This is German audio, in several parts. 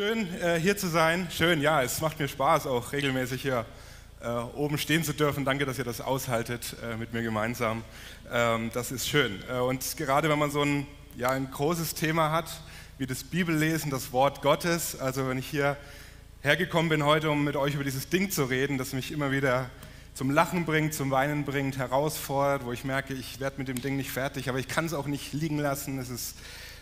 Schön äh, hier zu sein. Schön, ja, es macht mir Spaß, auch regelmäßig hier äh, oben stehen zu dürfen. Danke, dass ihr das aushaltet äh, mit mir gemeinsam. Ähm, das ist schön. Und gerade wenn man so ein, ja, ein großes Thema hat, wie das Bibellesen, das Wort Gottes, also wenn ich hier hergekommen bin heute, um mit euch über dieses Ding zu reden, das mich immer wieder zum Lachen bringt, zum Weinen bringt, herausfordert, wo ich merke, ich werde mit dem Ding nicht fertig, aber ich kann es auch nicht liegen lassen. Es ist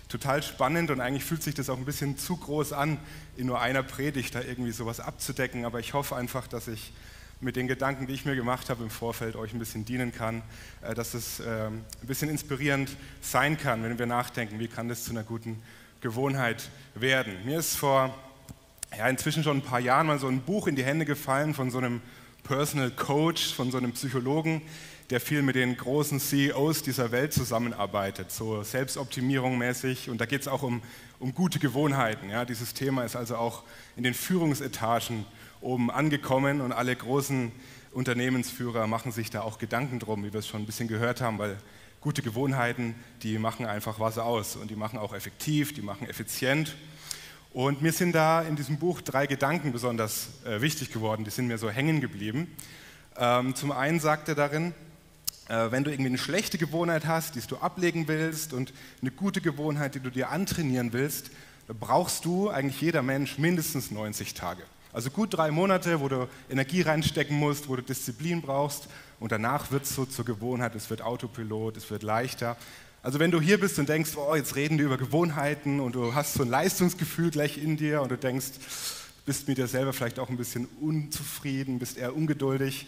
total spannend und eigentlich fühlt sich das auch ein bisschen zu groß an, in nur einer Predigt da irgendwie sowas abzudecken. Aber ich hoffe einfach, dass ich mit den Gedanken, die ich mir gemacht habe im Vorfeld, euch ein bisschen dienen kann, äh, dass es ähm, ein bisschen inspirierend sein kann, wenn wir nachdenken, wie kann das zu einer guten Gewohnheit werden. Mir ist vor ja, inzwischen schon ein paar Jahren mal so ein Buch in die Hände gefallen von so einem Personal Coach, von so einem Psychologen, der viel mit den großen CEOs dieser Welt zusammenarbeitet, so Selbstoptimierung mäßig. Und da geht es auch um, um gute Gewohnheiten. Ja. Dieses Thema ist also auch in den Führungsetagen oben angekommen und alle großen Unternehmensführer machen sich da auch Gedanken drum, wie wir es schon ein bisschen gehört haben, weil gute Gewohnheiten, die machen einfach was aus und die machen auch effektiv, die machen effizient. Und mir sind da in diesem Buch drei Gedanken besonders äh, wichtig geworden, die sind mir so hängen geblieben. Ähm, zum einen sagt er darin, äh, wenn du irgendwie eine schlechte Gewohnheit hast, die du ablegen willst und eine gute Gewohnheit, die du dir antrainieren willst, brauchst du eigentlich jeder Mensch mindestens 90 Tage. Also gut drei Monate, wo du Energie reinstecken musst, wo du Disziplin brauchst und danach wird es so zur Gewohnheit, es wird Autopilot, es wird leichter. Also wenn du hier bist und denkst, oh, jetzt reden die über Gewohnheiten und du hast so ein Leistungsgefühl gleich in dir und du denkst, bist mit dir selber vielleicht auch ein bisschen unzufrieden, bist eher ungeduldig,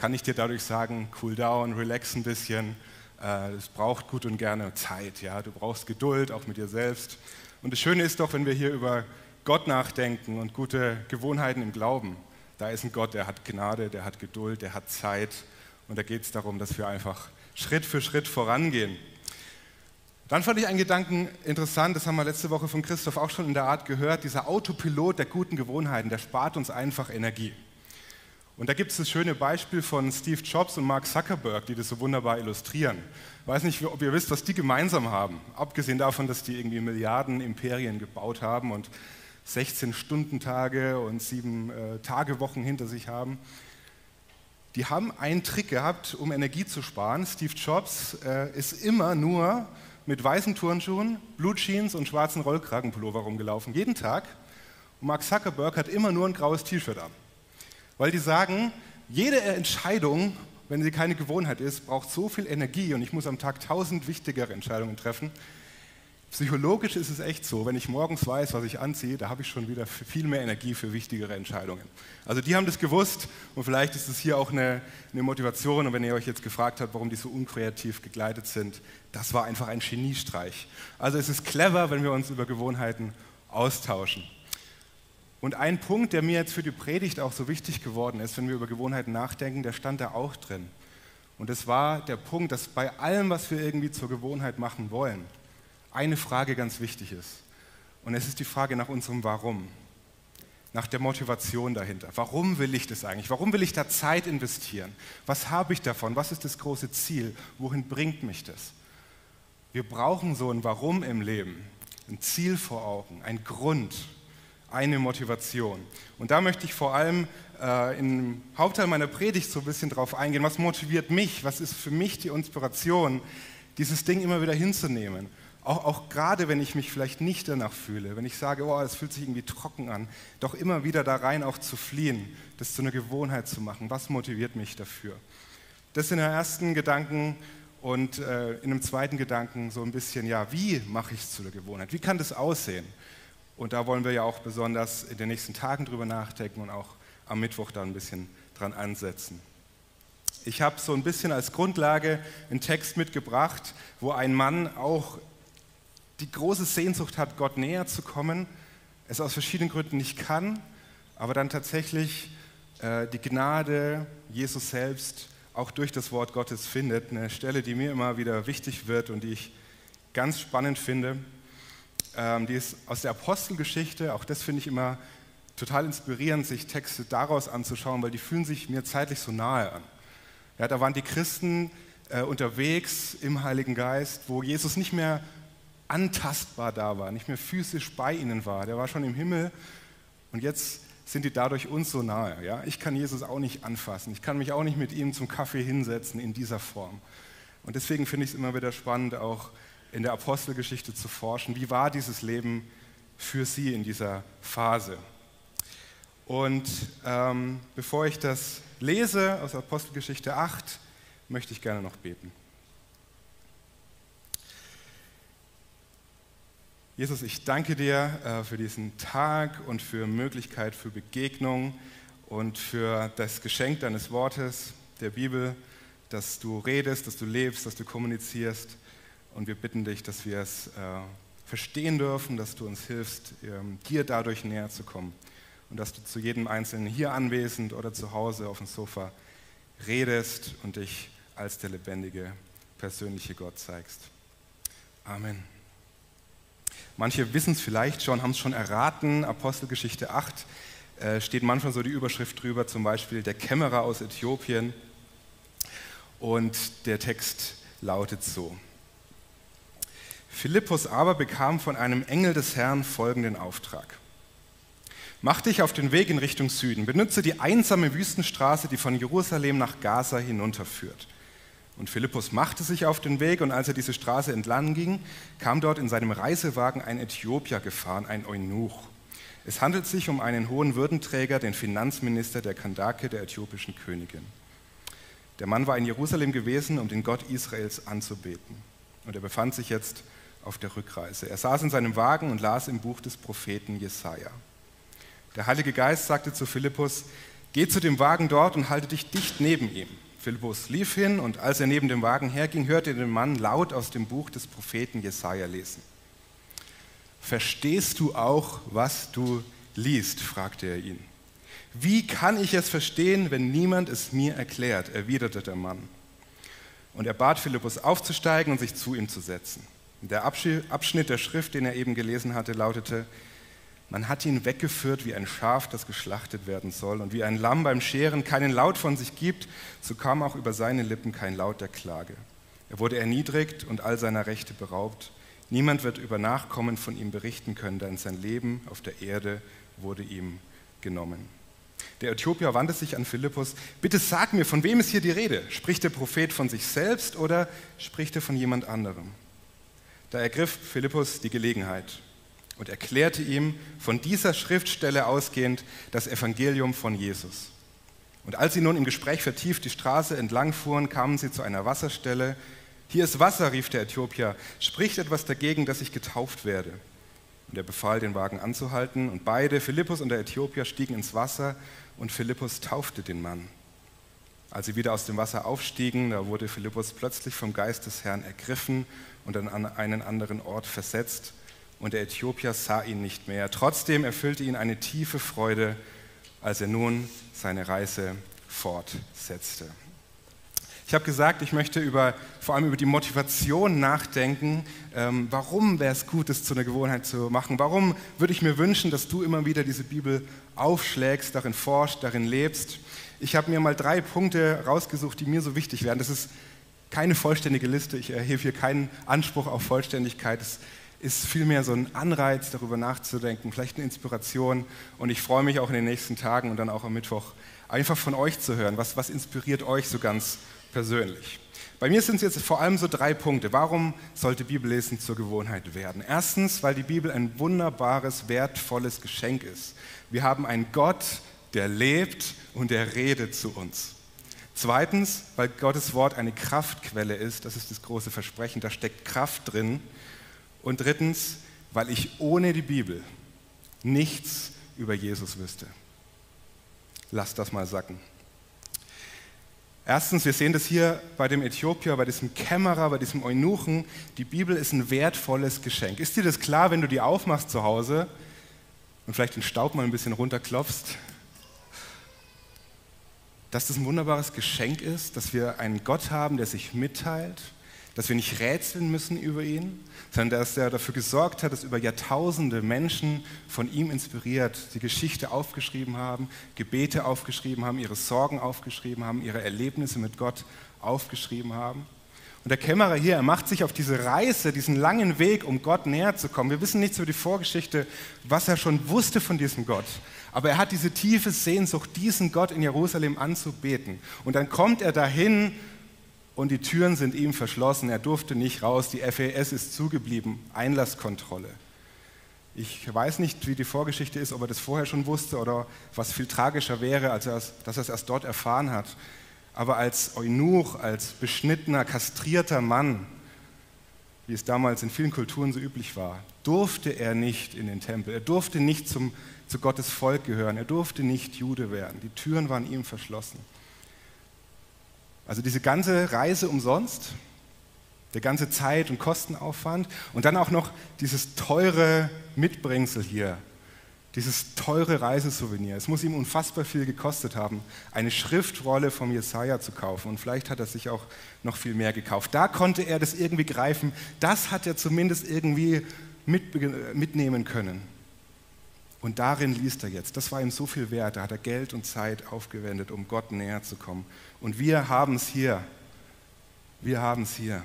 kann ich dir dadurch sagen, cool down, relax ein bisschen. Äh, es braucht gut und gerne Zeit. Ja? Du brauchst Geduld, auch mit dir selbst. Und das Schöne ist doch, wenn wir hier über Gott nachdenken und gute Gewohnheiten im Glauben. Da ist ein Gott, der hat Gnade, der hat Geduld, der hat Zeit. Und da geht es darum, dass wir einfach Schritt für Schritt vorangehen. Dann fand ich einen Gedanken interessant, das haben wir letzte Woche von Christoph auch schon in der Art gehört, dieser Autopilot der guten Gewohnheiten, der spart uns einfach Energie. Und da gibt es das schöne Beispiel von Steve Jobs und Mark Zuckerberg, die das so wunderbar illustrieren. Ich weiß nicht, ob ihr wisst, was die gemeinsam haben. Abgesehen davon, dass die irgendwie Milliarden Imperien gebaut haben und 16-Stunden-Tage und 7-Tage-Wochen äh, hinter sich haben. Die haben einen Trick gehabt, um Energie zu sparen. Steve Jobs äh, ist immer nur mit weißen Turnschuhen, Blue Jeans und schwarzen Rollkragenpullover rumgelaufen, jeden Tag. Und Mark Zuckerberg hat immer nur ein graues T-Shirt an weil die sagen, jede Entscheidung, wenn sie keine Gewohnheit ist, braucht so viel Energie und ich muss am Tag tausend wichtigere Entscheidungen treffen. Psychologisch ist es echt so, wenn ich morgens weiß, was ich anziehe, da habe ich schon wieder viel mehr Energie für wichtigere Entscheidungen. Also die haben das gewusst und vielleicht ist es hier auch eine, eine Motivation und wenn ihr euch jetzt gefragt habt, warum die so unkreativ gegleitet sind, das war einfach ein Geniestreich. Also es ist clever, wenn wir uns über Gewohnheiten austauschen. Und ein Punkt, der mir jetzt für die Predigt auch so wichtig geworden ist, wenn wir über Gewohnheiten nachdenken, der stand da auch drin. Und es war der Punkt, dass bei allem, was wir irgendwie zur Gewohnheit machen wollen, eine Frage ganz wichtig ist. Und es ist die Frage nach unserem Warum, nach der Motivation dahinter. Warum will ich das eigentlich? Warum will ich da Zeit investieren? Was habe ich davon? Was ist das große Ziel? Wohin bringt mich das? Wir brauchen so ein Warum im Leben, ein Ziel vor Augen, ein Grund, eine Motivation. Und da möchte ich vor allem äh, im Hauptteil meiner Predigt so ein bisschen drauf eingehen, was motiviert mich, was ist für mich die Inspiration, dieses Ding immer wieder hinzunehmen. Auch, auch gerade wenn ich mich vielleicht nicht danach fühle, wenn ich sage, oh, es fühlt sich irgendwie trocken an, doch immer wieder da rein auch zu fliehen, das zu einer Gewohnheit zu machen. Was motiviert mich dafür? Das sind der ersten Gedanken und äh, in einem zweiten Gedanken so ein bisschen, ja, wie mache ich es zu einer Gewohnheit? Wie kann das aussehen? Und da wollen wir ja auch besonders in den nächsten Tagen drüber nachdenken und auch am Mittwoch da ein bisschen dran ansetzen. Ich habe so ein bisschen als Grundlage einen Text mitgebracht, wo ein Mann auch die große Sehnsucht hat, Gott näher zu kommen, es aus verschiedenen Gründen nicht kann, aber dann tatsächlich äh, die Gnade Jesus selbst auch durch das Wort Gottes findet. Eine Stelle, die mir immer wieder wichtig wird und die ich ganz spannend finde. Ähm, die ist aus der Apostelgeschichte. Auch das finde ich immer total inspirierend, sich Texte daraus anzuschauen, weil die fühlen sich mir zeitlich so nahe an. Ja, da waren die Christen äh, unterwegs im Heiligen Geist, wo Jesus nicht mehr antastbar da war, nicht mehr physisch bei ihnen war. Der war schon im Himmel und jetzt sind die dadurch uns so nahe. Ja? Ich kann Jesus auch nicht anfassen. Ich kann mich auch nicht mit ihm zum Kaffee hinsetzen in dieser Form. Und deswegen finde ich es immer wieder spannend, auch in der Apostelgeschichte zu forschen. Wie war dieses Leben für sie in dieser Phase? Und ähm, bevor ich das lese aus Apostelgeschichte 8, möchte ich gerne noch beten. Jesus, ich danke dir äh, für diesen Tag und für Möglichkeit für Begegnung und für das Geschenk deines Wortes, der Bibel, dass du redest, dass du lebst, dass du kommunizierst. Und wir bitten dich, dass wir es äh, verstehen dürfen, dass du uns hilfst, ähm, dir dadurch näher zu kommen. Und dass du zu jedem Einzelnen hier anwesend oder zu Hause auf dem Sofa redest und dich als der lebendige, persönliche Gott zeigst. Amen. Manche wissen es vielleicht schon, haben es schon erraten. Apostelgeschichte 8 äh, steht manchmal so die Überschrift drüber, zum Beispiel der Kämmerer aus Äthiopien. Und der Text lautet so. Philippus aber bekam von einem Engel des Herrn folgenden Auftrag. Mach dich auf den Weg in Richtung Süden, benutze die einsame Wüstenstraße, die von Jerusalem nach Gaza hinunterführt. Und Philippus machte sich auf den Weg und als er diese Straße entlang ging, kam dort in seinem Reisewagen ein Äthiopier gefahren, ein Eunuch. Es handelt sich um einen hohen Würdenträger, den Finanzminister der Kandake der äthiopischen Königin. Der Mann war in Jerusalem gewesen, um den Gott Israels anzubeten. Und er befand sich jetzt auf der Rückreise. Er saß in seinem Wagen und las im Buch des Propheten Jesaja. Der Heilige Geist sagte zu Philippus: Geh zu dem Wagen dort und halte dich dicht neben ihm. Philippus lief hin und als er neben dem Wagen herging, hörte er den Mann laut aus dem Buch des Propheten Jesaja lesen. Verstehst du auch, was du liest? fragte er ihn. Wie kann ich es verstehen, wenn niemand es mir erklärt? erwiderte der Mann. Und er bat Philippus aufzusteigen und sich zu ihm zu setzen. Der Abschnitt der Schrift, den er eben gelesen hatte, lautete, man hat ihn weggeführt wie ein Schaf, das geschlachtet werden soll. Und wie ein Lamm beim Scheren keinen Laut von sich gibt, so kam auch über seine Lippen kein Laut der Klage. Er wurde erniedrigt und all seiner Rechte beraubt. Niemand wird über Nachkommen von ihm berichten können, denn sein Leben auf der Erde wurde ihm genommen. Der Äthiopier wandte sich an Philippus, bitte sag mir, von wem ist hier die Rede? Spricht der Prophet von sich selbst oder spricht er von jemand anderem? Da ergriff Philippus die Gelegenheit und erklärte ihm von dieser Schriftstelle ausgehend das Evangelium von Jesus. Und als sie nun im Gespräch vertieft die Straße entlang fuhren, kamen sie zu einer Wasserstelle. Hier ist Wasser, rief der Äthiopier. Spricht etwas dagegen, dass ich getauft werde? Und er befahl, den Wagen anzuhalten. Und beide, Philippus und der Äthiopier, stiegen ins Wasser und Philippus taufte den Mann. Als sie wieder aus dem Wasser aufstiegen, da wurde Philippus plötzlich vom Geist des Herrn ergriffen und an einen anderen Ort versetzt und der Äthiopier sah ihn nicht mehr. Trotzdem erfüllte ihn eine tiefe Freude, als er nun seine Reise fortsetzte. Ich habe gesagt, ich möchte über, vor allem über die Motivation nachdenken. Ähm, warum wäre es gut, das zu einer Gewohnheit zu machen? Warum würde ich mir wünschen, dass du immer wieder diese Bibel aufschlägst, darin forschst, darin lebst? Ich habe mir mal drei Punkte rausgesucht, die mir so wichtig wären. Das ist keine vollständige Liste. Ich erhebe hier keinen Anspruch auf Vollständigkeit. Es ist vielmehr so ein Anreiz, darüber nachzudenken, vielleicht eine Inspiration. Und ich freue mich auch in den nächsten Tagen und dann auch am Mittwoch einfach von euch zu hören. Was, was inspiriert euch so ganz persönlich? Bei mir sind es jetzt vor allem so drei Punkte. Warum sollte Bibellesen zur Gewohnheit werden? Erstens, weil die Bibel ein wunderbares, wertvolles Geschenk ist. Wir haben einen Gott, der lebt und der redet zu uns. Zweitens, weil Gottes Wort eine Kraftquelle ist. Das ist das große Versprechen. Da steckt Kraft drin. Und drittens, weil ich ohne die Bibel nichts über Jesus wüsste. Lass das mal sacken. Erstens, wir sehen das hier bei dem Äthiopier, bei diesem Kämmerer, bei diesem Eunuchen. Die Bibel ist ein wertvolles Geschenk. Ist dir das klar, wenn du die aufmachst zu Hause und vielleicht den Staub mal ein bisschen runterklopfst? Dass das ein wunderbares Geschenk ist, dass wir einen Gott haben, der sich mitteilt, dass wir nicht rätseln müssen über ihn, sondern dass er dafür gesorgt hat, dass über Jahrtausende Menschen von ihm inspiriert die Geschichte aufgeschrieben haben, Gebete aufgeschrieben haben, ihre Sorgen aufgeschrieben haben, ihre Erlebnisse mit Gott aufgeschrieben haben. Und der Kämmerer hier, er macht sich auf diese Reise, diesen langen Weg, um Gott näher zu kommen. Wir wissen nichts über die Vorgeschichte, was er schon wusste von diesem Gott. Aber er hat diese tiefe Sehnsucht, diesen Gott in Jerusalem anzubeten. Und dann kommt er dahin und die Türen sind ihm verschlossen. Er durfte nicht raus. Die FES ist zugeblieben. Einlasskontrolle. Ich weiß nicht, wie die Vorgeschichte ist, ob er das vorher schon wusste oder was viel tragischer wäre, als er dass er es erst dort erfahren hat. Aber als Eunuch, als beschnittener, kastrierter Mann, wie es damals in vielen Kulturen so üblich war, durfte er nicht in den Tempel. Er durfte nicht zum, zu Gottes Volk gehören. Er durfte nicht Jude werden. Die Türen waren ihm verschlossen. Also diese ganze Reise umsonst, der ganze Zeit- und Kostenaufwand und dann auch noch dieses teure Mitbringsel hier, dieses teure Reisesouvenir. Es muss ihm unfassbar viel gekostet haben, eine Schriftrolle vom Jesaja zu kaufen. Und vielleicht hat er sich auch noch viel mehr gekauft. Da konnte er das irgendwie greifen. Das hat er zumindest irgendwie mit, mitnehmen können. Und darin liest er jetzt. Das war ihm so viel wert. Da hat er Geld und Zeit aufgewendet, um Gott näher zu kommen. Und wir haben es hier. Wir haben es hier.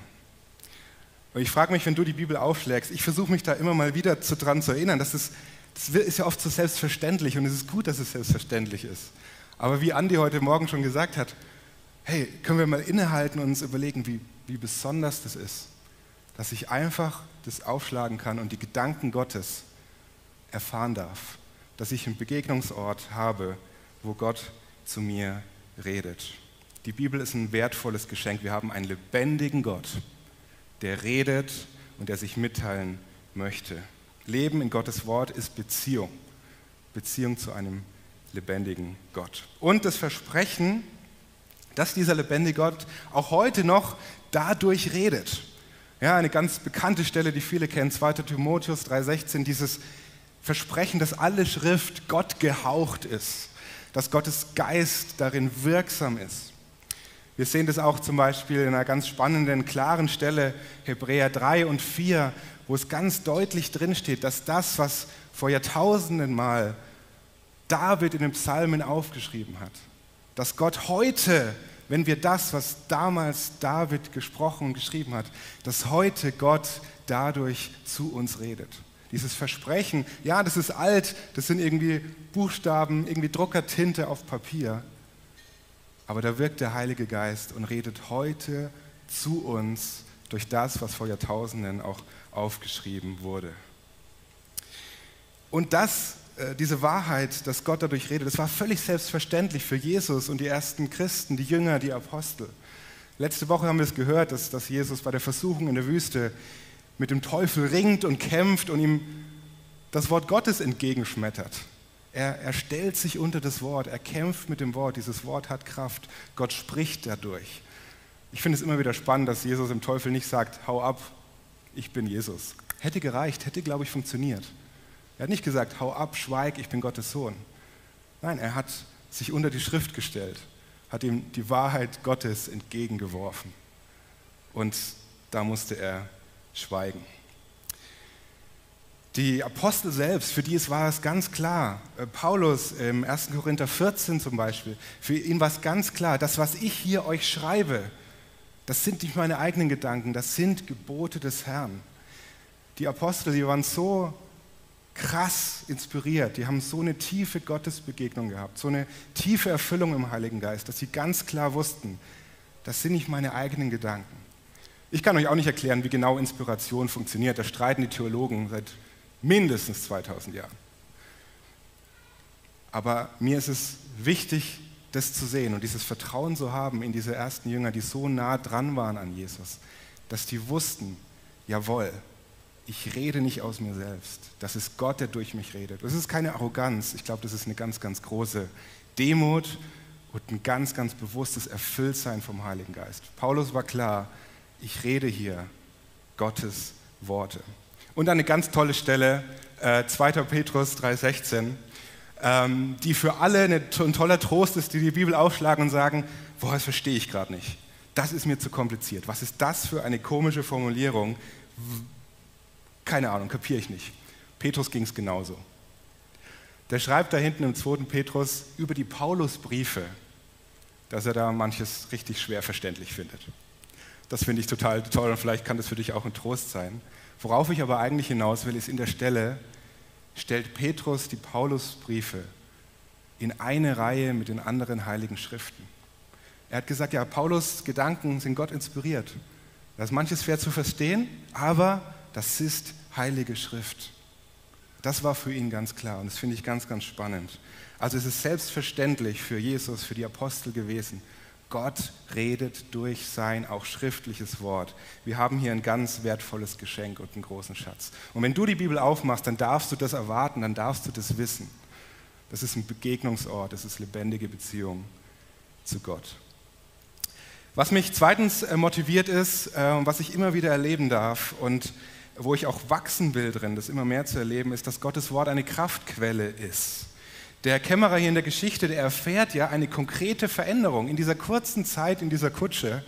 Und ich frage mich, wenn du die Bibel aufschlägst, ich versuche mich da immer mal wieder zu, dran zu erinnern, dass es das ist ja oft so selbstverständlich und es ist gut, dass es selbstverständlich ist. Aber wie Andi heute Morgen schon gesagt hat, hey, können wir mal innehalten und uns überlegen, wie, wie besonders das ist, dass ich einfach das aufschlagen kann und die Gedanken Gottes erfahren darf, dass ich einen Begegnungsort habe, wo Gott zu mir redet. Die Bibel ist ein wertvolles Geschenk. Wir haben einen lebendigen Gott, der redet und der sich mitteilen möchte. Leben in Gottes Wort ist Beziehung. Beziehung zu einem lebendigen Gott. Und das Versprechen, dass dieser lebendige Gott auch heute noch dadurch redet. Ja, eine ganz bekannte Stelle, die viele kennen, 2. Timotheus 3,16, dieses Versprechen, dass alle Schrift Gott gehaucht ist, dass Gottes Geist darin wirksam ist. Wir sehen das auch zum Beispiel in einer ganz spannenden, klaren Stelle, Hebräer 3 und 4, wo es ganz deutlich drinsteht, dass das, was vor Jahrtausenden mal David in den Psalmen aufgeschrieben hat, dass Gott heute, wenn wir das, was damals David gesprochen und geschrieben hat, dass heute Gott dadurch zu uns redet. Dieses Versprechen, ja, das ist alt, das sind irgendwie Buchstaben, irgendwie Druckertinte auf Papier, aber da wirkt der Heilige Geist und redet heute zu uns durch das, was vor Jahrtausenden auch aufgeschrieben wurde. Und das, äh, diese Wahrheit, dass Gott dadurch redet, das war völlig selbstverständlich für Jesus und die ersten Christen, die Jünger, die Apostel. Letzte Woche haben wir es gehört, dass, dass Jesus bei der Versuchung in der Wüste mit dem Teufel ringt und kämpft und ihm das Wort Gottes entgegenschmettert. Er, er stellt sich unter das Wort, er kämpft mit dem Wort, dieses Wort hat Kraft, Gott spricht dadurch. Ich finde es immer wieder spannend, dass Jesus dem Teufel nicht sagt, hau ab, ich bin Jesus. Hätte gereicht, hätte, glaube ich, funktioniert. Er hat nicht gesagt, hau ab, schweig, ich bin Gottes Sohn. Nein, er hat sich unter die Schrift gestellt, hat ihm die Wahrheit Gottes entgegengeworfen. Und da musste er schweigen. Die Apostel selbst, für die war es ganz klar, äh, Paulus im 1. Korinther 14 zum Beispiel, für ihn war es ganz klar, das, was ich hier euch schreibe, das sind nicht meine eigenen Gedanken, das sind Gebote des Herrn. Die Apostel, die waren so krass inspiriert, die haben so eine tiefe Gottesbegegnung gehabt, so eine tiefe Erfüllung im Heiligen Geist, dass sie ganz klar wussten, das sind nicht meine eigenen Gedanken. Ich kann euch auch nicht erklären, wie genau Inspiration funktioniert. Da streiten die Theologen seit mindestens 2000 Jahren. Aber mir ist es wichtig, das zu sehen und dieses Vertrauen zu haben in diese ersten Jünger, die so nah dran waren an Jesus, dass die wussten, jawohl, ich rede nicht aus mir selbst. Das ist Gott, der durch mich redet. Das ist keine Arroganz. Ich glaube, das ist eine ganz, ganz große Demut und ein ganz, ganz bewusstes Erfülltsein vom Heiligen Geist. Paulus war klar, ich rede hier Gottes Worte. Und eine ganz tolle Stelle, äh, 2. Petrus 3,16 ähm, die für alle ein toller Trost ist, die die Bibel aufschlagen und sagen, boah, das verstehe ich gerade nicht. Das ist mir zu kompliziert. Was ist das für eine komische Formulierung? Keine Ahnung, kapiere ich nicht. Petrus ging es genauso. Der schreibt da hinten im 2. Petrus über die Paulusbriefe, dass er da manches richtig schwer verständlich findet. Das finde ich total toll und vielleicht kann das für dich auch ein Trost sein. Worauf ich aber eigentlich hinaus will, ist in der Stelle, stellt Petrus die Paulusbriefe in eine Reihe mit den anderen heiligen Schriften. Er hat gesagt, ja, Paulus Gedanken sind Gott inspiriert. Das ist manches schwer zu verstehen, aber das ist heilige Schrift. Das war für ihn ganz klar und das finde ich ganz, ganz spannend. Also es ist selbstverständlich für Jesus, für die Apostel gewesen. Gott redet durch sein auch schriftliches Wort. Wir haben hier ein ganz wertvolles Geschenk und einen großen Schatz. Und wenn du die Bibel aufmachst, dann darfst du das erwarten, dann darfst du das wissen. Das ist ein Begegnungsort, das ist lebendige Beziehung zu Gott. Was mich zweitens äh, motiviert ist, äh, was ich immer wieder erleben darf und wo ich auch wachsen will drin, das immer mehr zu erleben, ist, dass Gottes Wort eine Kraftquelle ist. Der Kämmerer hier in der Geschichte, der erfährt ja eine konkrete Veränderung in dieser kurzen Zeit in dieser Kutsche.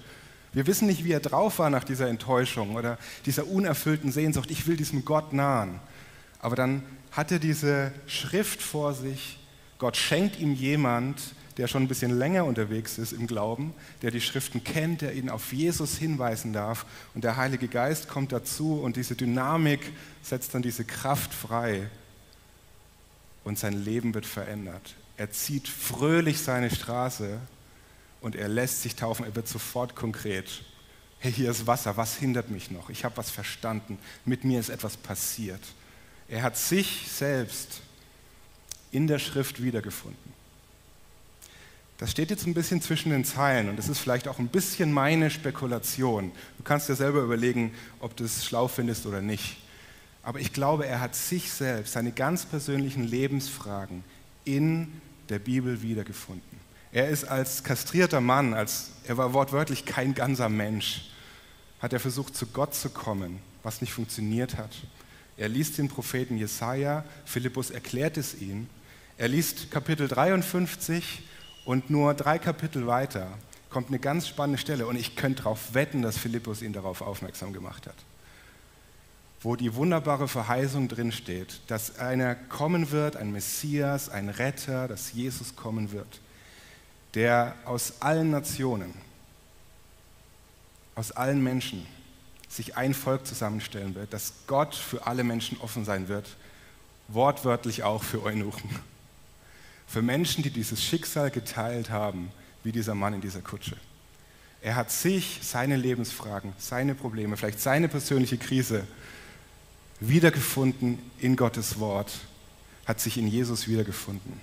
Wir wissen nicht, wie er drauf war nach dieser Enttäuschung oder dieser unerfüllten Sehnsucht. Ich will diesem Gott nahen. Aber dann hat er diese Schrift vor sich. Gott schenkt ihm jemand, der schon ein bisschen länger unterwegs ist im Glauben, der die Schriften kennt, der ihn auf Jesus hinweisen darf. Und der Heilige Geist kommt dazu und diese Dynamik setzt dann diese Kraft frei. Und sein Leben wird verändert. Er zieht fröhlich seine Straße und er lässt sich taufen. Er wird sofort konkret. Hey, hier ist Wasser, was hindert mich noch? Ich habe was verstanden. Mit mir ist etwas passiert. Er hat sich selbst in der Schrift wiedergefunden. Das steht jetzt ein bisschen zwischen den Zeilen und das ist vielleicht auch ein bisschen meine Spekulation. Du kannst dir selber überlegen, ob du es schlau findest oder nicht. Aber ich glaube, er hat sich selbst, seine ganz persönlichen Lebensfragen in der Bibel wiedergefunden. Er ist als kastrierter Mann, als er war wortwörtlich kein ganzer Mensch, hat er versucht, zu Gott zu kommen, was nicht funktioniert hat. Er liest den Propheten Jesaja, Philippus erklärt es ihm. Er liest Kapitel 53 und nur drei Kapitel weiter kommt eine ganz spannende Stelle und ich könnte darauf wetten, dass Philippus ihn darauf aufmerksam gemacht hat. Wo die wunderbare Verheißung drin steht, dass einer kommen wird, ein Messias, ein Retter, dass Jesus kommen wird, der aus allen Nationen, aus allen Menschen sich ein Volk zusammenstellen wird, dass Gott für alle Menschen offen sein wird, wortwörtlich auch für Eunuchen. Für Menschen, die dieses Schicksal geteilt haben, wie dieser Mann in dieser Kutsche. Er hat sich, seine Lebensfragen, seine Probleme, vielleicht seine persönliche Krise wiedergefunden in Gottes Wort, hat sich in Jesus wiedergefunden.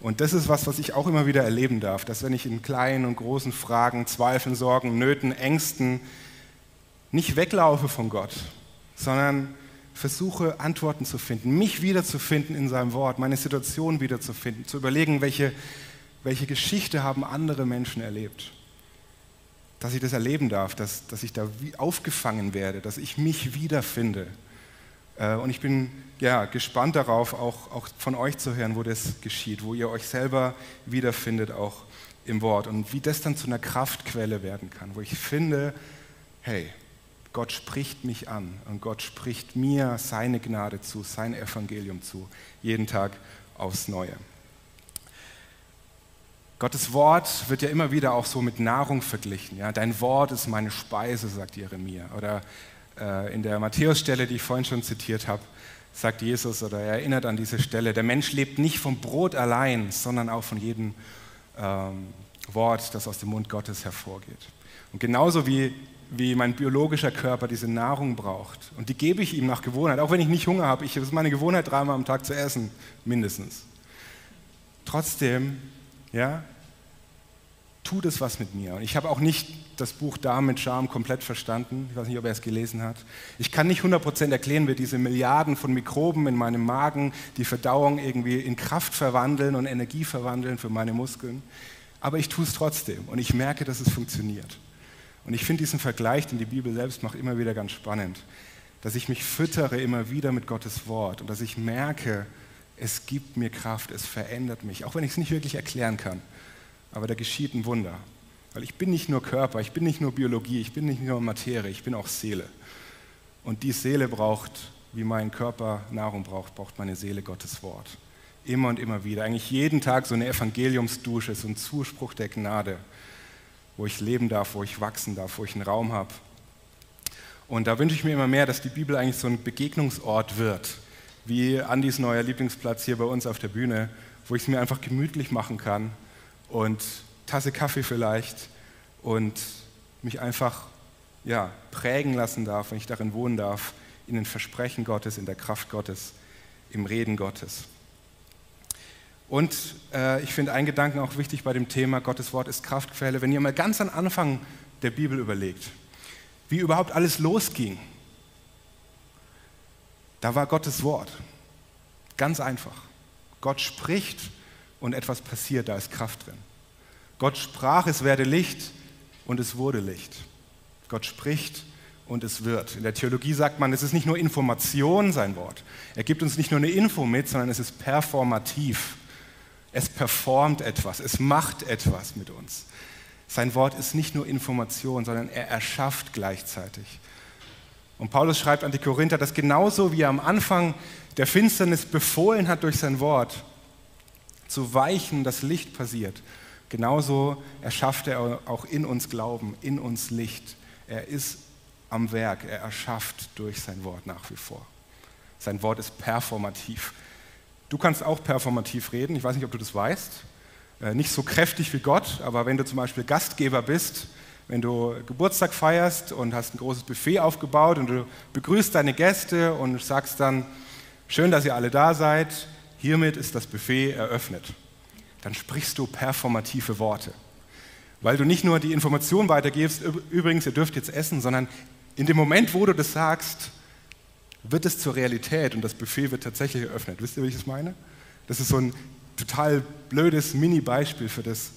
Und das ist was, was ich auch immer wieder erleben darf, dass wenn ich in kleinen und großen Fragen, Zweifeln, Sorgen, Nöten, Ängsten nicht weglaufe von Gott, sondern versuche Antworten zu finden, mich wiederzufinden in seinem Wort, meine Situation wiederzufinden, zu überlegen, welche, welche Geschichte haben andere Menschen erlebt. Dass ich das erleben darf, dass, dass ich da aufgefangen werde, dass ich mich wiederfinde. Äh, und ich bin ja, gespannt darauf, auch, auch von euch zu hören, wo das geschieht, wo ihr euch selber wiederfindet, auch im Wort. Und wie das dann zu einer Kraftquelle werden kann, wo ich finde, hey, Gott spricht mich an und Gott spricht mir seine Gnade zu, sein Evangelium zu, jeden Tag aufs Neue. Gottes Wort wird ja immer wieder auch so mit Nahrung verglichen. Ja? Dein Wort ist meine Speise, sagt Jeremia. Oder in der Matthäusstelle, die ich vorhin schon zitiert habe, sagt Jesus oder er erinnert an diese Stelle, der Mensch lebt nicht vom Brot allein, sondern auch von jedem ähm, Wort, das aus dem Mund Gottes hervorgeht. Und genauso wie wie mein biologischer Körper diese Nahrung braucht. Und die gebe ich ihm nach Gewohnheit, auch wenn ich nicht Hunger habe. Ich, es ist meine Gewohnheit, dreimal am Tag zu essen, mindestens. Trotzdem, ja, tut es was mit mir. Und ich habe auch nicht das Buch Darm mit Charme komplett verstanden. Ich weiß nicht, ob er es gelesen hat. Ich kann nicht 100% erklären, wie diese Milliarden von Mikroben in meinem Magen die Verdauung irgendwie in Kraft verwandeln und Energie verwandeln für meine Muskeln. Aber ich tue es trotzdem und ich merke, dass es funktioniert. Und ich finde diesen Vergleich, den die Bibel selbst macht, immer wieder ganz spannend. Dass ich mich füttere immer wieder mit Gottes Wort und dass ich merke, es gibt mir Kraft, es verändert mich, auch wenn ich es nicht wirklich erklären kann. Aber da geschieht ein Wunder. Weil ich bin nicht nur Körper, ich bin nicht nur Biologie, ich bin nicht nur Materie, ich bin auch Seele. Und die Seele braucht, wie mein Körper Nahrung braucht, braucht meine Seele Gottes Wort. Immer und immer wieder. Eigentlich jeden Tag so eine Evangeliumsdusche, so ein Zuspruch der Gnade wo ich leben darf, wo ich wachsen darf, wo ich einen Raum habe. Und da wünsche ich mir immer mehr, dass die Bibel eigentlich so ein Begegnungsort wird, wie Andys neuer Lieblingsplatz hier bei uns auf der Bühne, wo ich es mir einfach gemütlich machen kann und Tasse Kaffee vielleicht und mich einfach ja, prägen lassen darf, wenn ich darin wohnen darf, in den Versprechen Gottes, in der Kraft Gottes, im Reden Gottes. Und äh, ich finde einen Gedanken auch wichtig bei dem Thema, Gottes Wort ist Kraftquelle. Wenn ihr mal ganz am Anfang der Bibel überlegt, wie überhaupt alles losging, da war Gottes Wort. Ganz einfach. Gott spricht und etwas passiert, da ist Kraft drin. Gott sprach, es werde Licht und es wurde Licht. Gott spricht und es wird. In der Theologie sagt man, es ist nicht nur Information sein Wort. Er gibt uns nicht nur eine Info mit, sondern es ist performativ. Es performt etwas, es macht etwas mit uns. Sein Wort ist nicht nur Information, sondern er erschafft gleichzeitig. Und Paulus schreibt an die Korinther, dass genauso wie er am Anfang der Finsternis befohlen hat durch sein Wort, zu weichen, das Licht passiert, genauso erschafft er auch in uns Glauben, in uns Licht. Er ist am Werk, er erschafft durch sein Wort nach wie vor. Sein Wort ist performativ. Du kannst auch performativ reden, ich weiß nicht, ob du das weißt. Äh, nicht so kräftig wie Gott, aber wenn du zum Beispiel Gastgeber bist, wenn du Geburtstag feierst und hast ein großes Buffet aufgebaut und du begrüßt deine Gäste und sagst dann, schön, dass ihr alle da seid, hiermit ist das Buffet eröffnet. Dann sprichst du performative Worte. Weil du nicht nur die Information weitergibst, übrigens, ihr dürft jetzt essen, sondern in dem Moment, wo du das sagst, wird es zur Realität und das Buffet wird tatsächlich eröffnet. Wisst ihr, wie ich das meine? Das ist so ein total blödes Mini-Beispiel für das,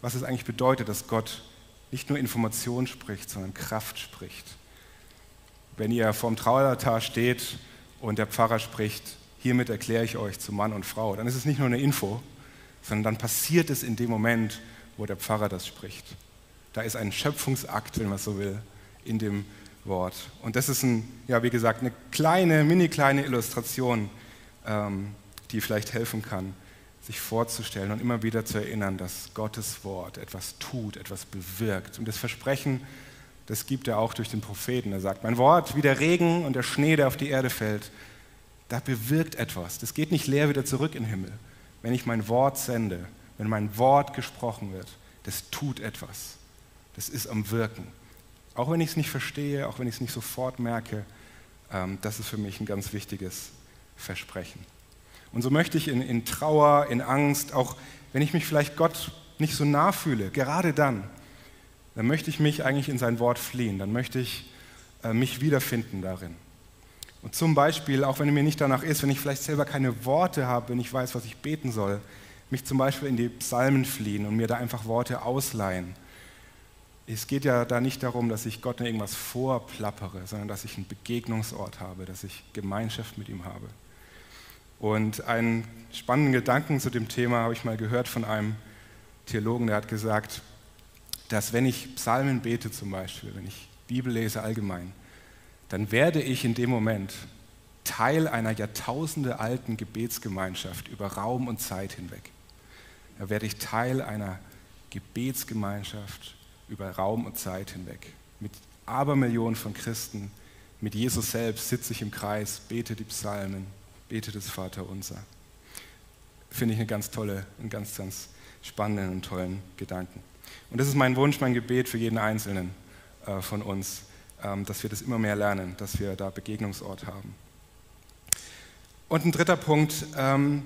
was es eigentlich bedeutet, dass Gott nicht nur Information spricht, sondern Kraft spricht. Wenn ihr vorm Traualtar steht und der Pfarrer spricht, hiermit erkläre ich euch zu Mann und Frau, dann ist es nicht nur eine Info, sondern dann passiert es in dem Moment, wo der Pfarrer das spricht. Da ist ein Schöpfungsakt, wenn man so will, in dem Wort. Und das ist, ein, ja, wie gesagt, eine kleine, mini kleine Illustration, ähm, die vielleicht helfen kann, sich vorzustellen und immer wieder zu erinnern, dass Gottes Wort etwas tut, etwas bewirkt. Und das Versprechen, das gibt er auch durch den Propheten. Er sagt, mein Wort wie der Regen und der Schnee, der auf die Erde fällt, da bewirkt etwas. Das geht nicht leer wieder zurück in den Himmel. Wenn ich mein Wort sende, wenn mein Wort gesprochen wird, das tut etwas. Das ist am Wirken. Auch wenn ich es nicht verstehe, auch wenn ich es nicht sofort merke, ähm, das ist für mich ein ganz wichtiges Versprechen. Und so möchte ich in, in Trauer, in Angst, auch wenn ich mich vielleicht Gott nicht so nah fühle, gerade dann, dann möchte ich mich eigentlich in sein Wort fliehen, dann möchte ich äh, mich wiederfinden darin. Und zum Beispiel, auch wenn mir nicht danach ist, wenn ich vielleicht selber keine Worte habe, wenn ich weiß, was ich beten soll, mich zum Beispiel in die Psalmen fliehen und mir da einfach Worte ausleihen es geht ja da nicht darum, dass ich Gott irgendwas vorplappere, sondern dass ich einen Begegnungsort habe, dass ich Gemeinschaft mit ihm habe. Und einen spannenden Gedanken zu dem Thema habe ich mal gehört von einem Theologen, der hat gesagt, dass wenn ich Psalmen bete zum Beispiel, wenn ich Bibel lese allgemein, dann werde ich in dem Moment Teil einer Jahrtausende alten Gebetsgemeinschaft über Raum und Zeit hinweg. Da werde ich Teil einer Gebetsgemeinschaft über Raum und Zeit hinweg. Mit Abermillionen von Christen, mit Jesus selbst sitze ich im Kreis, bete die Psalmen, bete das Vaterunser. Finde ich eine ganz tolle, einen ganz, ganz spannenden und tollen Gedanken. Und das ist mein Wunsch, mein Gebet für jeden Einzelnen äh, von uns, dass wir das immer mehr lernen, dass wir da Begegnungsort haben. Und ein dritter Punkt, ähm,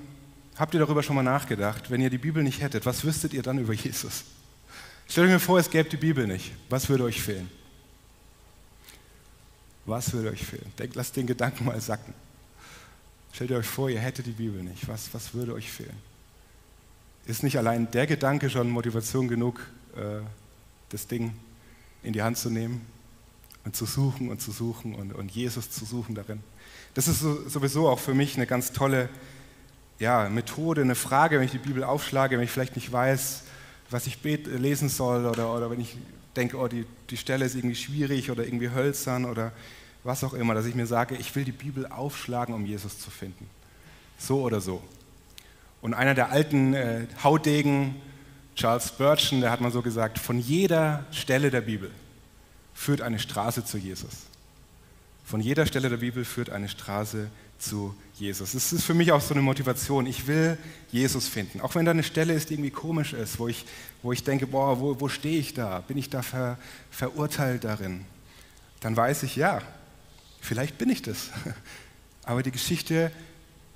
habt ihr darüber schon mal nachgedacht, wenn ihr die Bibel nicht hättet, was wüsstet ihr dann über Jesus? Stellt euch mir vor, es gäbe die Bibel nicht. Was würde euch fehlen? Was würde euch fehlen? Denkt, lasst den Gedanken mal sacken. Stellt euch vor, ihr hättet die Bibel nicht. Was, was würde euch fehlen? Ist nicht allein der Gedanke schon Motivation genug, äh, das Ding in die Hand zu nehmen und zu suchen und zu suchen und, und Jesus zu suchen darin? Das ist so, sowieso auch für mich eine ganz tolle ja, Methode, eine Frage, wenn ich die Bibel aufschlage, wenn ich vielleicht nicht weiß, was ich lesen soll oder, oder wenn ich denke, oh, die, die Stelle ist irgendwie schwierig oder irgendwie hölzern oder was auch immer, dass ich mir sage, ich will die Bibel aufschlagen, um Jesus zu finden. So oder so. Und einer der alten äh, Haudegen Charles Spurgeon, der hat mal so gesagt, von jeder Stelle der Bibel führt eine Straße zu Jesus. Von jeder Stelle der Bibel führt eine Straße zu Jesus. Das ist für mich auch so eine Motivation. Ich will Jesus finden. Auch wenn da eine Stelle ist, die irgendwie komisch ist, wo ich, wo ich denke, boah, wo, wo stehe ich da? Bin ich da ver, verurteilt darin? Dann weiß ich, ja, vielleicht bin ich das. Aber die Geschichte,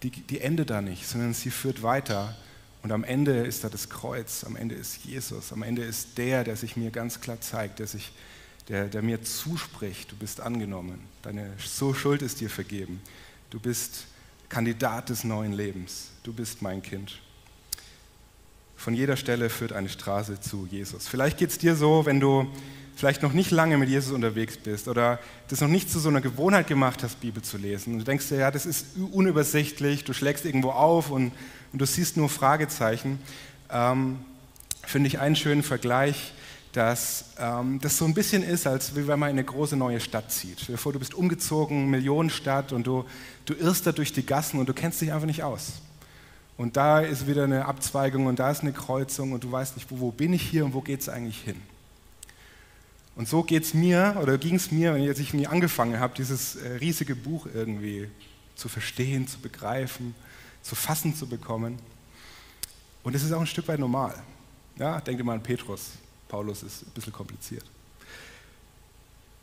die, die endet da nicht, sondern sie führt weiter. Und am Ende ist da das Kreuz, am Ende ist Jesus, am Ende ist der, der sich mir ganz klar zeigt, der, sich, der, der mir zuspricht, du bist angenommen, deine so Schuld ist dir vergeben, du bist Kandidat des neuen Lebens, du bist mein Kind. Von jeder Stelle führt eine Straße zu Jesus. Vielleicht geht es dir so, wenn du vielleicht noch nicht lange mit Jesus unterwegs bist oder das noch nicht zu so einer Gewohnheit gemacht hast, Bibel zu lesen. Und du denkst dir, ja, das ist unübersichtlich, du schlägst irgendwo auf und, und du siehst nur Fragezeichen. Ähm, Finde ich einen schönen Vergleich, dass ähm, das so ein bisschen ist, als wenn man in eine große neue Stadt zieht. Stell dir vor, du bist umgezogen, Millionenstadt und du, du irrst da durch die Gassen und du kennst dich einfach nicht aus. Und da ist wieder eine Abzweigung und da ist eine Kreuzung und du weißt nicht, wo, wo bin ich hier und wo geht es eigentlich hin. Und so geht es mir oder ging es mir, wenn ich nie angefangen habe, dieses äh, riesige Buch irgendwie zu verstehen, zu begreifen, zu fassen zu bekommen. Und es ist auch ein Stück weit normal. Ja, denkt mal an Petrus. Paulus ist ein bisschen kompliziert.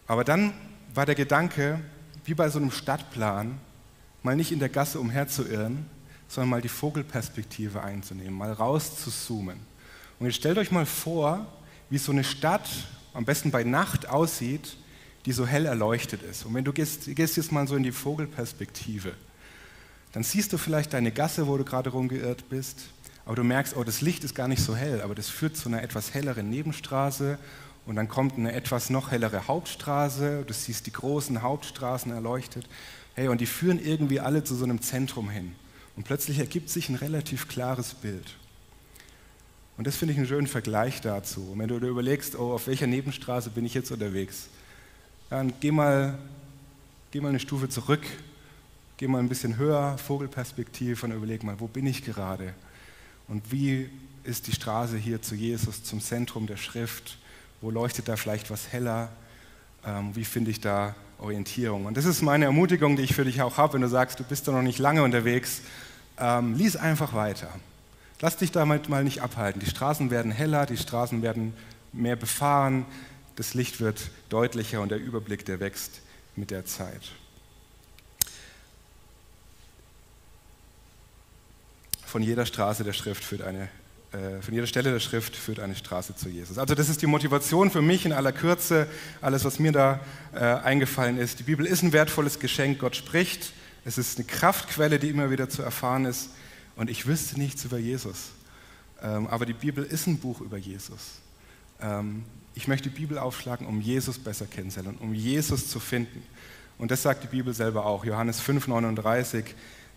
Aber dann war der Gedanke, wie bei so einem Stadtplan, mal nicht in der Gasse umherzuirren, sondern mal die Vogelperspektive einzunehmen, mal raus zu zoomen. Und jetzt stellt euch mal vor, wie so eine Stadt am besten bei Nacht aussieht, die so hell erleuchtet ist. Und wenn du gehst, gehst jetzt mal so in die Vogelperspektive, dann siehst du vielleicht deine Gasse, wo du gerade rumgeirrt bist, aber du merkst, oh, das Licht ist gar nicht so hell, aber das führt zu einer etwas helleren Nebenstraße und dann kommt eine etwas noch hellere Hauptstraße, du siehst die großen Hauptstraßen erleuchtet. Hey, und die führen irgendwie alle zu so einem Zentrum hin. Und plötzlich ergibt sich ein relativ klares Bild. Und das finde ich einen schönen Vergleich dazu. Und wenn du dir überlegst, oh, auf welcher Nebenstraße bin ich jetzt unterwegs, dann geh mal, geh mal eine Stufe zurück, geh mal ein bisschen höher, Vogelperspektive und überleg mal, wo bin ich gerade? Und wie ist die Straße hier zu Jesus, zum Zentrum der Schrift? Wo leuchtet da vielleicht was heller? Ähm, wie finde ich da Orientierung? Und das ist meine Ermutigung, die ich für dich auch habe, wenn du sagst, du bist da noch nicht lange unterwegs. Ähm, lies einfach weiter. Lass dich damit mal nicht abhalten. Die Straßen werden heller, die Straßen werden mehr befahren, das Licht wird deutlicher und der Überblick, der wächst mit der Zeit. Von jeder Straße der Schrift führt eine, äh, von jeder Stelle der Schrift führt eine Straße zu Jesus. Also das ist die Motivation für mich in aller Kürze, alles, was mir da äh, eingefallen ist. Die Bibel ist ein wertvolles Geschenk, Gott spricht. Es ist eine Kraftquelle, die immer wieder zu erfahren ist. Und ich wüsste nichts über Jesus. Ähm, aber die Bibel ist ein Buch über Jesus. Ähm, ich möchte die Bibel aufschlagen, um Jesus besser kennenzulernen, um Jesus zu finden. Und das sagt die Bibel selber auch. Johannes 5,39,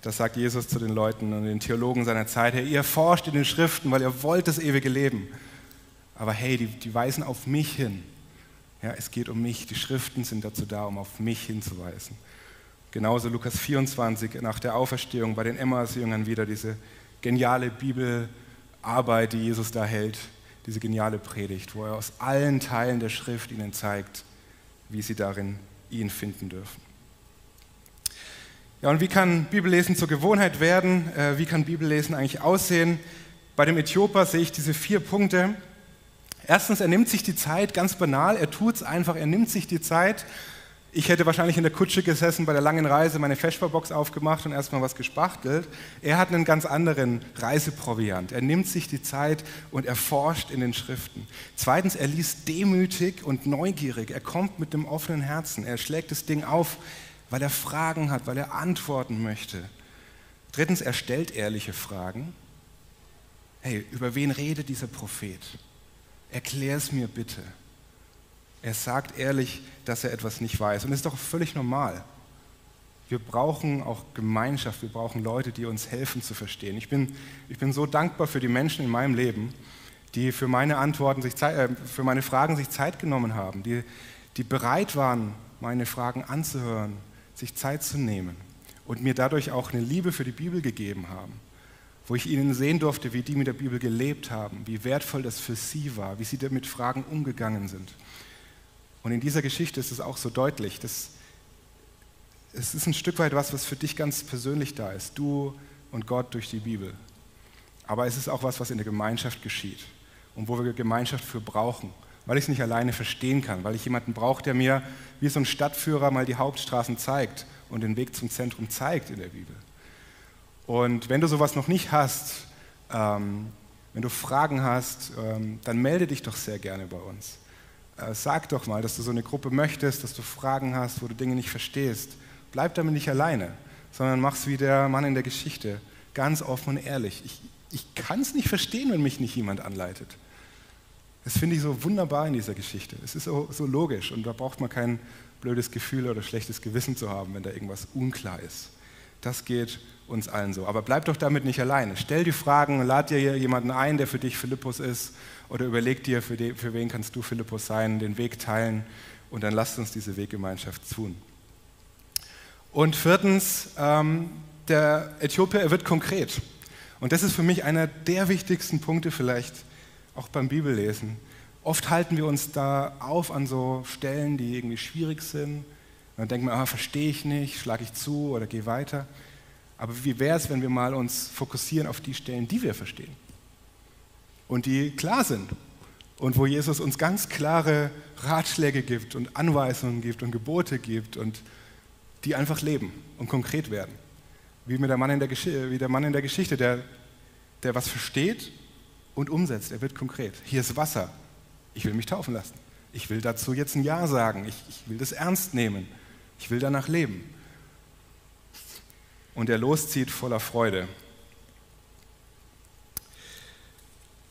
das sagt Jesus zu den Leuten und den Theologen seiner Zeit. Hey, ihr forscht in den Schriften, weil ihr wollt das ewige Leben. Aber hey, die, die weisen auf mich hin. Ja, es geht um mich. Die Schriften sind dazu da, um auf mich hinzuweisen. Genauso Lukas 24 nach der Auferstehung bei den Emmaus-Jüngern wieder diese geniale Bibelarbeit, die Jesus da hält, diese geniale Predigt, wo er aus allen Teilen der Schrift ihnen zeigt, wie sie darin ihn finden dürfen. Ja, und wie kann Bibellesen zur Gewohnheit werden? Äh, wie kann Bibellesen eigentlich aussehen? Bei dem Äthioper sehe ich diese vier Punkte. Erstens, er nimmt sich die Zeit, ganz banal, er tut es einfach, er nimmt sich die Zeit ich hätte wahrscheinlich in der Kutsche gesessen, bei der langen Reise meine Feschbarbox aufgemacht und erstmal was gespachtelt. Er hat einen ganz anderen Reiseproviant. Er nimmt sich die Zeit und er forscht in den Schriften. Zweitens, er liest demütig und neugierig. Er kommt mit dem offenen Herzen. Er schlägt das Ding auf, weil er Fragen hat, weil er antworten möchte. Drittens, er stellt ehrliche Fragen. Hey, über wen redet dieser Prophet? Erklär es mir bitte. Er sagt ehrlich, dass er etwas nicht weiß. Und das ist doch völlig normal. Wir brauchen auch Gemeinschaft, wir brauchen Leute, die uns helfen zu verstehen. Ich bin, ich bin so dankbar für die Menschen in meinem Leben, die für meine Antworten, sich äh, für meine Fragen sich Zeit genommen haben, die, die bereit waren, meine Fragen anzuhören, sich Zeit zu nehmen und mir dadurch auch eine Liebe für die Bibel gegeben haben. wo ich ihnen sehen durfte, wie die mit der Bibel gelebt haben, wie wertvoll das für sie war, wie sie damit Fragen umgegangen sind. Und in dieser Geschichte ist es auch so deutlich, dass es ist ein Stück weit was, was für dich ganz persönlich da ist, du und Gott durch die Bibel. Aber es ist auch was, was in der Gemeinschaft geschieht und wo wir Gemeinschaft für brauchen, weil ich es nicht alleine verstehen kann, weil ich jemanden brauche, der mir wie so ein Stadtführer mal die Hauptstraßen zeigt und den Weg zum Zentrum zeigt in der Bibel. Und wenn du sowas noch nicht hast, ähm, wenn du Fragen hast, ähm, dann melde dich doch sehr gerne bei uns. Äh, sag doch mal, dass du so eine Gruppe möchtest, dass du Fragen hast, wo du Dinge nicht verstehst. Bleib damit nicht alleine, sondern mach's wie der Mann in der Geschichte, ganz offen und ehrlich. Ich, ich kann es nicht verstehen, wenn mich nicht jemand anleitet. Das finde ich so wunderbar in dieser Geschichte. Es ist so, so logisch und da braucht man kein blödes Gefühl oder schlechtes Gewissen zu haben, wenn da irgendwas unklar ist. Das geht uns allen so. Aber bleib doch damit nicht alleine. Stell die Fragen, lad dir jemanden ein, der für dich Philippus ist, oder überleg dir, für, den, für wen kannst du Philippus sein, den Weg teilen, und dann lasst uns diese Weggemeinschaft tun. Und viertens, ähm, der Äthiopier, er wird konkret. Und das ist für mich einer der wichtigsten Punkte vielleicht auch beim Bibellesen. Oft halten wir uns da auf an so Stellen, die irgendwie schwierig sind. Und dann denken wir, ah, verstehe ich nicht, schlage ich zu oder gehe weiter. Aber wie wäre es, wenn wir mal uns fokussieren auf die Stellen, die wir verstehen und die klar sind und wo Jesus uns ganz klare Ratschläge gibt und Anweisungen gibt und Gebote gibt und die einfach leben und konkret werden. Wie, mit der Mann in der, wie der Mann in der Geschichte, der, der was versteht und umsetzt. Er wird konkret. Hier ist Wasser. Ich will mich taufen lassen. Ich will dazu jetzt ein Ja sagen. Ich, ich will das ernst nehmen. Ich will danach leben. Und er loszieht voller Freude.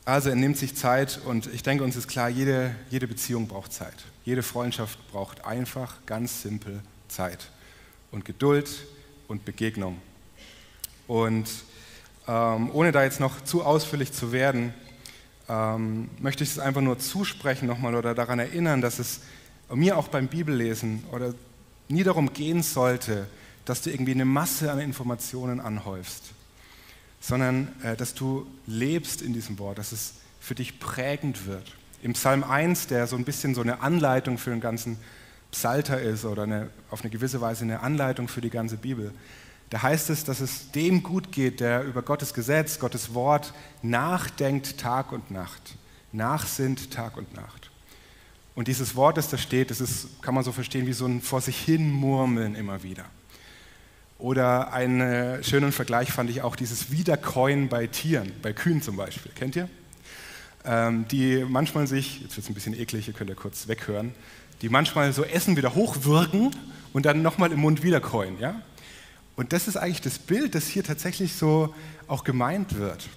Also er nimmt sich Zeit und ich denke, uns ist klar, jede, jede Beziehung braucht Zeit. Jede Freundschaft braucht einfach, ganz simpel Zeit und Geduld und Begegnung. Und ähm, ohne da jetzt noch zu ausführlich zu werden, ähm, möchte ich es einfach nur zusprechen nochmal oder daran erinnern, dass es mir auch beim Bibellesen oder nie darum gehen sollte, dass du irgendwie eine Masse an Informationen anhäufst, sondern äh, dass du lebst in diesem Wort, dass es für dich prägend wird. Im Psalm 1, der so ein bisschen so eine Anleitung für den ganzen Psalter ist oder eine, auf eine gewisse Weise eine Anleitung für die ganze Bibel, da heißt es, dass es dem gut geht, der über Gottes Gesetz, Gottes Wort nachdenkt Tag und Nacht, nachsinnt Tag und Nacht. Und dieses Wort, das da steht, das ist, kann man so verstehen wie so ein vor sich hin Murmeln immer wieder. Oder einen schönen Vergleich fand ich auch dieses Wiederkäuen bei Tieren, bei Kühen zum Beispiel. Kennt ihr? Ähm, die manchmal sich, jetzt wird es ein bisschen eklig, ihr könnt ja kurz weghören, die manchmal so Essen wieder hochwirken und dann nochmal im Mund wiederkäuen. Ja? Und das ist eigentlich das Bild, das hier tatsächlich so auch gemeint wird.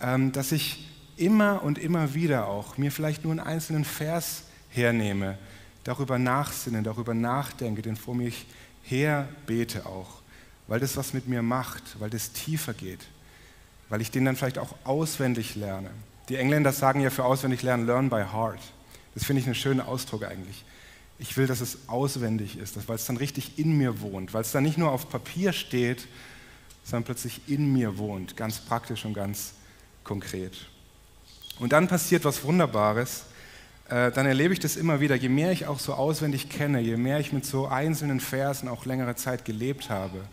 Ähm, dass ich immer und immer wieder auch mir vielleicht nur einen einzelnen Vers hernehme, darüber nachsinne, darüber nachdenke, den vor mich her bete auch, weil das was mit mir macht, weil das tiefer geht, weil ich den dann vielleicht auch auswendig lerne. Die Engländer sagen ja für auswendig lernen, learn by heart. Das finde ich einen schönen Ausdruck eigentlich. Ich will, dass es auswendig ist, weil es dann richtig in mir wohnt, weil es dann nicht nur auf Papier steht, sondern plötzlich in mir wohnt, ganz praktisch und ganz konkret. Und dann passiert was Wunderbares. Äh, dann erlebe ich das immer wieder. Je mehr ich auch so auswendig kenne, je mehr ich mit so einzelnen Versen auch längere Zeit gelebt habe,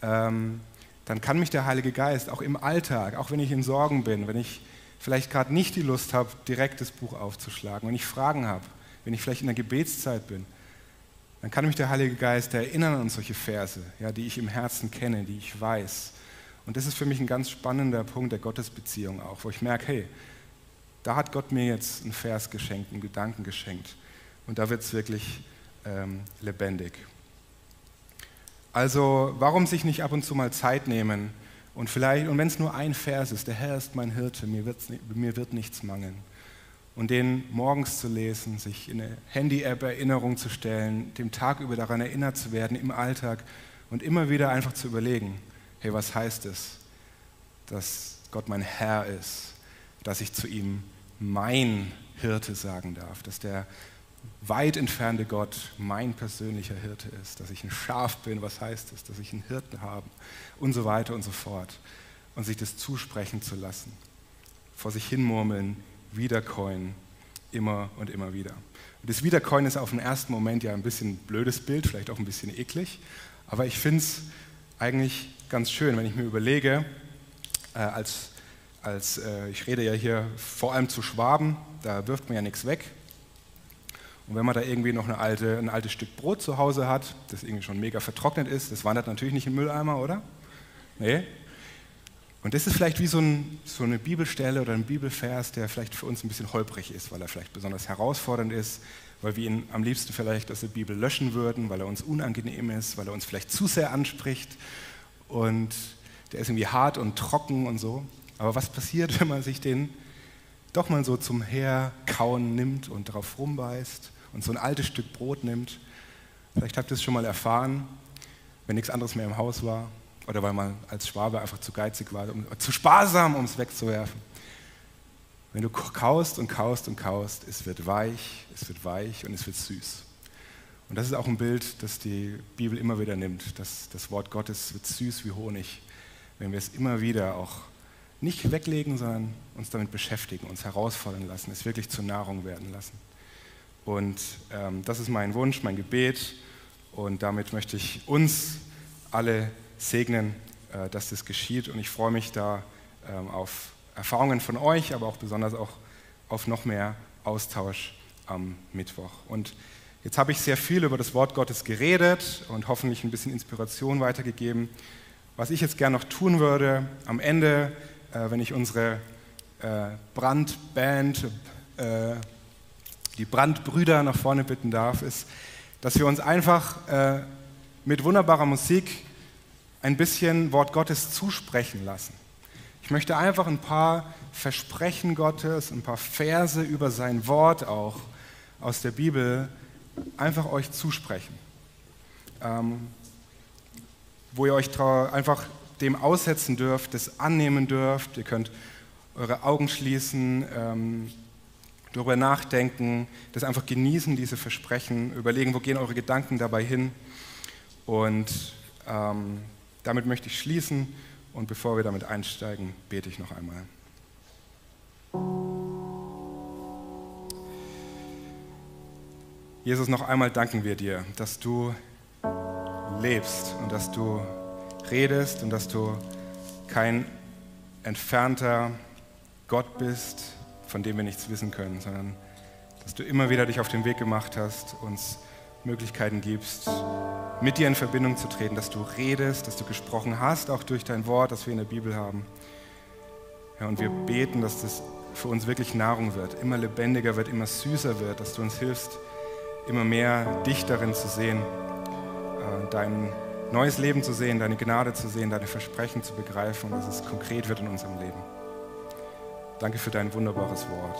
ähm, dann kann mich der Heilige Geist auch im Alltag, auch wenn ich in Sorgen bin, wenn ich vielleicht gerade nicht die Lust habe, direkt das Buch aufzuschlagen, wenn ich Fragen habe, wenn ich vielleicht in der Gebetszeit bin, dann kann mich der Heilige Geist erinnern an solche Verse, ja, die ich im Herzen kenne, die ich weiß. Und das ist für mich ein ganz spannender Punkt der Gottesbeziehung auch, wo ich merke, hey, da hat Gott mir jetzt einen Vers geschenkt, einen Gedanken geschenkt. Und da wird es wirklich ähm, lebendig. Also warum sich nicht ab und zu mal Zeit nehmen und vielleicht, und wenn es nur ein Vers ist, der Herr ist mein Hirte, mir, mir wird nichts mangeln und den morgens zu lesen, sich in eine Handy-App Erinnerung zu stellen, dem Tag über daran erinnert zu werden im Alltag und immer wieder einfach zu überlegen, hey, was heißt es, dass Gott mein Herr ist, dass ich zu ihm mein Hirte sagen darf, dass der weit entfernte Gott mein persönlicher Hirte ist, dass ich ein Schaf bin, was heißt es, dass ich einen Hirten habe und so weiter und so fort. und sich das zusprechen zu lassen. Vor sich hinmurmeln, wiederkäuen, immer und immer wieder. Und das Wiederkäuen ist auf den ersten Moment ja ein bisschen blödes Bild, vielleicht auch ein bisschen eklig, aber ich finde es eigentlich ganz schön, wenn ich mir überlege, äh, als, als äh, ich rede ja hier vor allem zu Schwaben, da wirft man ja nichts weg. Und wenn man da irgendwie noch eine alte, ein altes Stück Brot zu Hause hat, das irgendwie schon mega vertrocknet ist, das wandert natürlich nicht im Mülleimer, oder? Nee. Und das ist vielleicht wie so, ein, so eine Bibelstelle oder ein Bibelvers, der vielleicht für uns ein bisschen holprig ist, weil er vielleicht besonders herausfordernd ist, weil wir ihn am liebsten vielleicht aus der Bibel löschen würden, weil er uns unangenehm ist, weil er uns vielleicht zu sehr anspricht und der ist irgendwie hart und trocken und so. Aber was passiert, wenn man sich den doch mal so zum Herkauen nimmt und darauf rumbeißt und so ein altes Stück Brot nimmt? Vielleicht habt ihr es schon mal erfahren, wenn nichts anderes mehr im Haus war oder weil man als Schwabe einfach zu geizig war, um, zu sparsam, um es wegzuwerfen. Wenn du kaust und kaust und kaust, es wird weich, es wird weich und es wird süß. Und das ist auch ein Bild, das die Bibel immer wieder nimmt. Das, das Wort Gottes wird süß wie Honig, wenn wir es immer wieder auch nicht weglegen, sondern uns damit beschäftigen, uns herausfordern lassen, es wirklich zur Nahrung werden lassen. Und ähm, das ist mein Wunsch, mein Gebet. Und damit möchte ich uns alle segnen, äh, dass das geschieht. Und ich freue mich da ähm, auf Erfahrungen von euch, aber auch besonders auch auf noch mehr Austausch am Mittwoch. Und jetzt habe ich sehr viel über das Wort Gottes geredet und hoffentlich ein bisschen Inspiration weitergegeben. Was ich jetzt gerne noch tun würde, am Ende, äh, wenn ich unsere äh, Brandband, die Brandbrüder nach vorne bitten darf, ist, dass wir uns einfach mit wunderbarer Musik ein bisschen Wort Gottes zusprechen lassen. Ich möchte einfach ein paar Versprechen Gottes, ein paar Verse über sein Wort auch aus der Bibel einfach euch zusprechen. Ähm, wo ihr euch einfach dem aussetzen dürft, das annehmen dürft. Ihr könnt eure Augen schließen, ähm, darüber nachdenken, das einfach genießen, diese Versprechen, überlegen, wo gehen eure Gedanken dabei hin. Und ähm, damit möchte ich schließen und bevor wir damit einsteigen, bete ich noch einmal. Jesus, noch einmal danken wir dir, dass du lebst und dass du redest und dass du kein entfernter Gott bist, von dem wir nichts wissen können, sondern dass du immer wieder dich auf den Weg gemacht hast, uns Möglichkeiten gibst, mit dir in Verbindung zu treten, dass du redest, dass du gesprochen hast, auch durch dein Wort, das wir in der Bibel haben. Ja, und wir beten, dass das für uns wirklich Nahrung wird, immer lebendiger wird, immer süßer wird, dass du uns hilfst, immer mehr dich darin zu sehen, äh, dein neues Leben zu sehen, deine Gnade zu sehen, deine Versprechen zu begreifen und dass es konkret wird in unserem Leben. Danke für dein wunderbares Wort.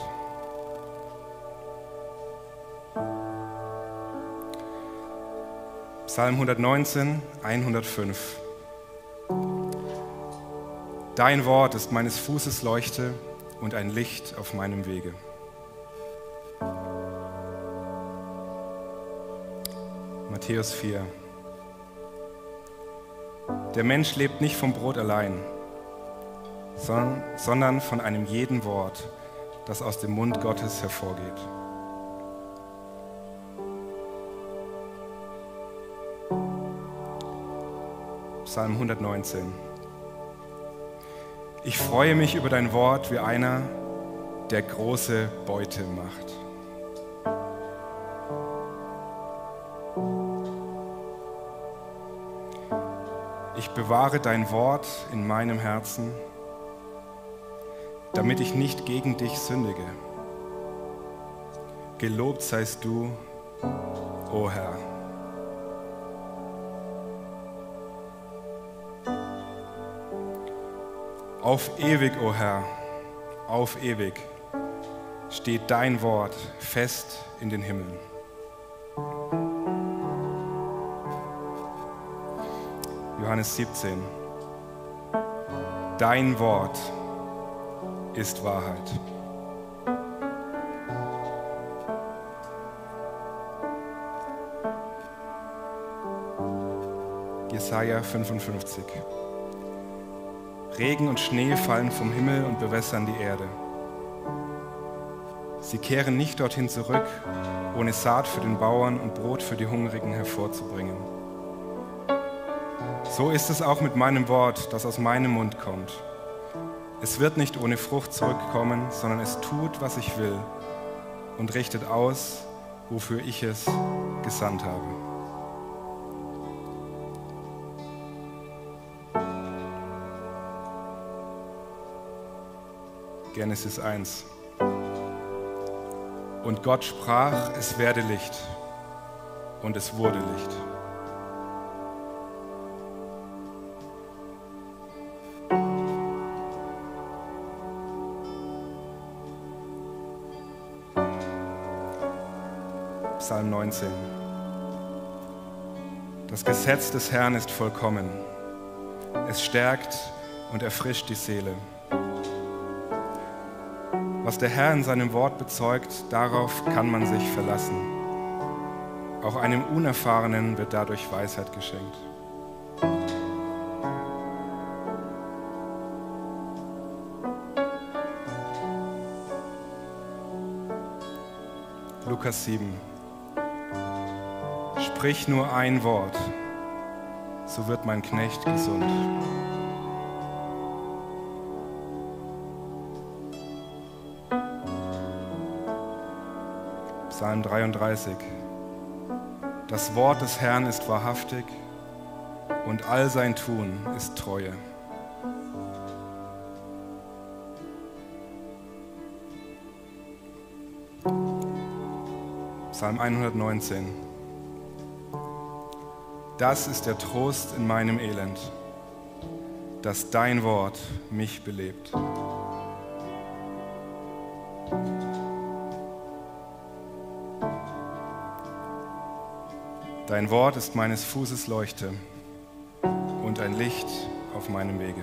Psalm 119, 105. Dein Wort ist meines Fußes Leuchte und ein Licht auf meinem Wege. Matthäus 4. Der Mensch lebt nicht vom Brot allein, sondern von einem jeden Wort, das aus dem Mund Gottes hervorgeht. Psalm 119. Ich freue mich über dein Wort wie einer, der große Beute macht. Ich bewahre dein Wort in meinem Herzen, damit ich nicht gegen dich sündige. Gelobt seist du, o Herr. Auf ewig, o oh Herr, auf ewig steht dein Wort fest in den Himmeln. Johannes 17. Dein Wort ist Wahrheit. Jesaja 55. Regen und Schnee fallen vom Himmel und bewässern die Erde. Sie kehren nicht dorthin zurück, ohne Saat für den Bauern und Brot für die Hungrigen hervorzubringen. So ist es auch mit meinem Wort, das aus meinem Mund kommt. Es wird nicht ohne Frucht zurückkommen, sondern es tut, was ich will und richtet aus, wofür ich es gesandt habe. Genesis 1. Und Gott sprach, es werde Licht. Und es wurde Licht. Psalm 19. Das Gesetz des Herrn ist vollkommen. Es stärkt und erfrischt die Seele. Was der Herr in seinem Wort bezeugt, darauf kann man sich verlassen. Auch einem Unerfahrenen wird dadurch Weisheit geschenkt. Lukas 7. Sprich nur ein Wort, so wird mein Knecht gesund. Psalm 33. Das Wort des Herrn ist wahrhaftig und all sein Tun ist Treue. Psalm 119. Das ist der Trost in meinem Elend, dass dein Wort mich belebt. Dein Wort ist meines Fußes Leuchte und ein Licht auf meinem Wege.